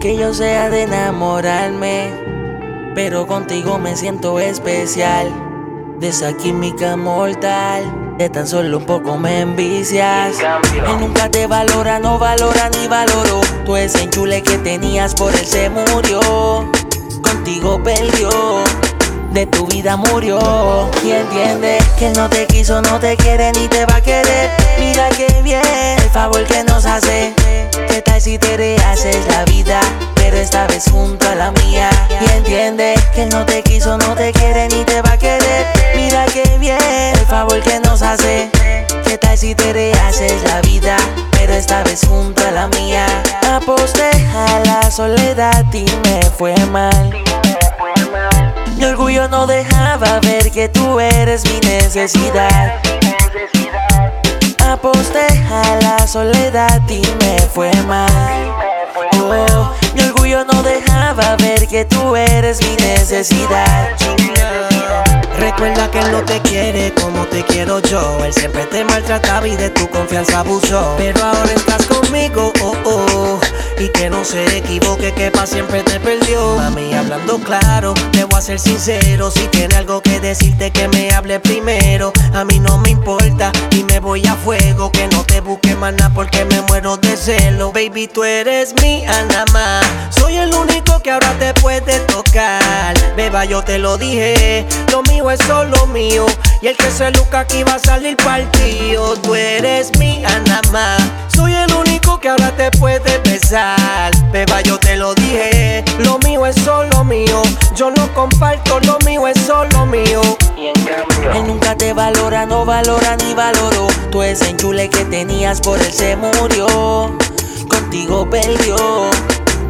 que yo sea de enamorarme, pero contigo me siento especial. De esa química mortal, de tan solo un poco me envicias. Él nunca te valora, no valora ni valoró. Tú ese enchule que tenías por él se murió. Contigo perdió de tu vida murió. Y entiende que no te quiso, no te quiere ni te va a querer. Mira que bien el favor que nos hace. ¿Qué tal si te rehaces la vida? Esta vez junto a la mía. Y entiende que no te quiso, no te quiere ni te va a querer. Mira que bien el favor que nos hace. ¿Qué tal si te rehaces la vida? Pero esta vez junto a la mía. Aposté a la soledad y me fue mal. Mi orgullo no dejaba ver que tú eres mi necesidad. Aposté a la soledad y me fue mal. No dejaba ver que tú eres mi necesidad. Recuerda que él no te quiere como te quiero yo. Él siempre te maltrataba y de tu confianza abusó. Pero ahora estás conmigo, oh, oh. Y que no se equivoque, que pa' siempre te perdió. Mami, hablando claro, te voy a ser sincero. Si tiene algo que decirte, que me hable primero. A mí no me importa y me voy a fuego. Que no te busque nada porque muero de celo. Baby, tú eres mi nada Soy el único que ahora te puede tocar. Beba, yo te lo dije. Lo mío es solo mío. Y el que se luca aquí va a salir partido. Tú eres mi nada Soy el único que ahora te puede besar. Beba, yo te lo dije. Yo no comparto, lo mío es solo mío. Él nunca te valora, no valora ni valoró. Tú ese enchule que tenías por él se murió. Contigo perdió.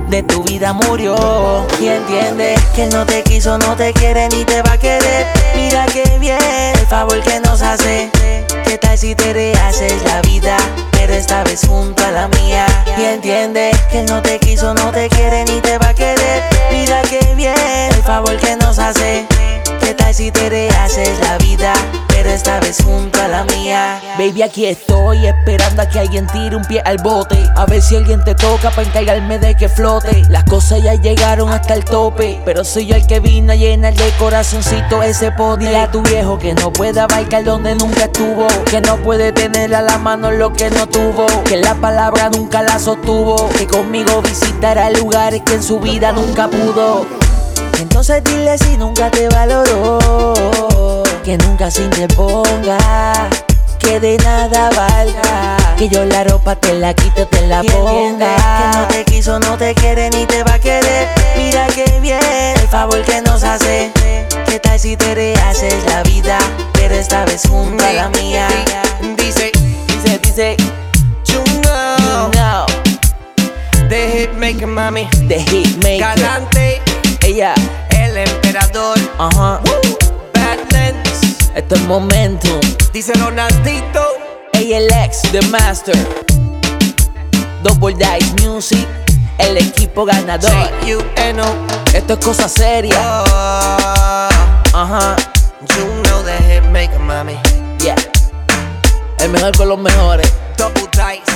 De tu vida murió y entiende que él no te quiso, no te quiere ni te va a querer. Mira que bien el favor que nos hace. ¿Qué tal si te rehaces la vida? Pero esta vez junto a la mía. Y entiende que él no te quiso, no te quiere ni te va a querer. Favor que nos hace. ¿Qué tal si te rehaces la vida? Pero esta vez junto a la mía. Baby, aquí estoy esperando a que alguien tire un pie al bote. A ver si alguien te toca para encargarme de que flote. Las cosas ya llegaron hasta el tope. Pero soy yo el que vino a llenar de corazoncito ese podio. a tu viejo que no puede abarcar donde nunca estuvo. Que no puede tener a la mano lo que no tuvo. Que la palabra nunca la sostuvo. Que conmigo visitará lugares que en su vida nunca pudo. Entonces dile si nunca te valoró, que nunca se interponga, que de nada valga, que yo la ropa te la quito, te la ponga. Que no te quiso, no te quiere ni te va a querer. Mira que bien el favor que nos hace. ¿Qué tal si te rehaces la vida? Pero esta vez junto a la mía. Dice, Dice, dice, you know, the hitmaker, mami. the hitmaker. Galante, Ella, el emperador. ajá, Badlands, esto es momentum. dice Ronaldito. ALX, The Master. Double Dice Music, el equipo ganador. Esto es cosa seria. Oh, Ajá, you know the hitmaker, mami. yeah. El mejor con los mejores. Double dice.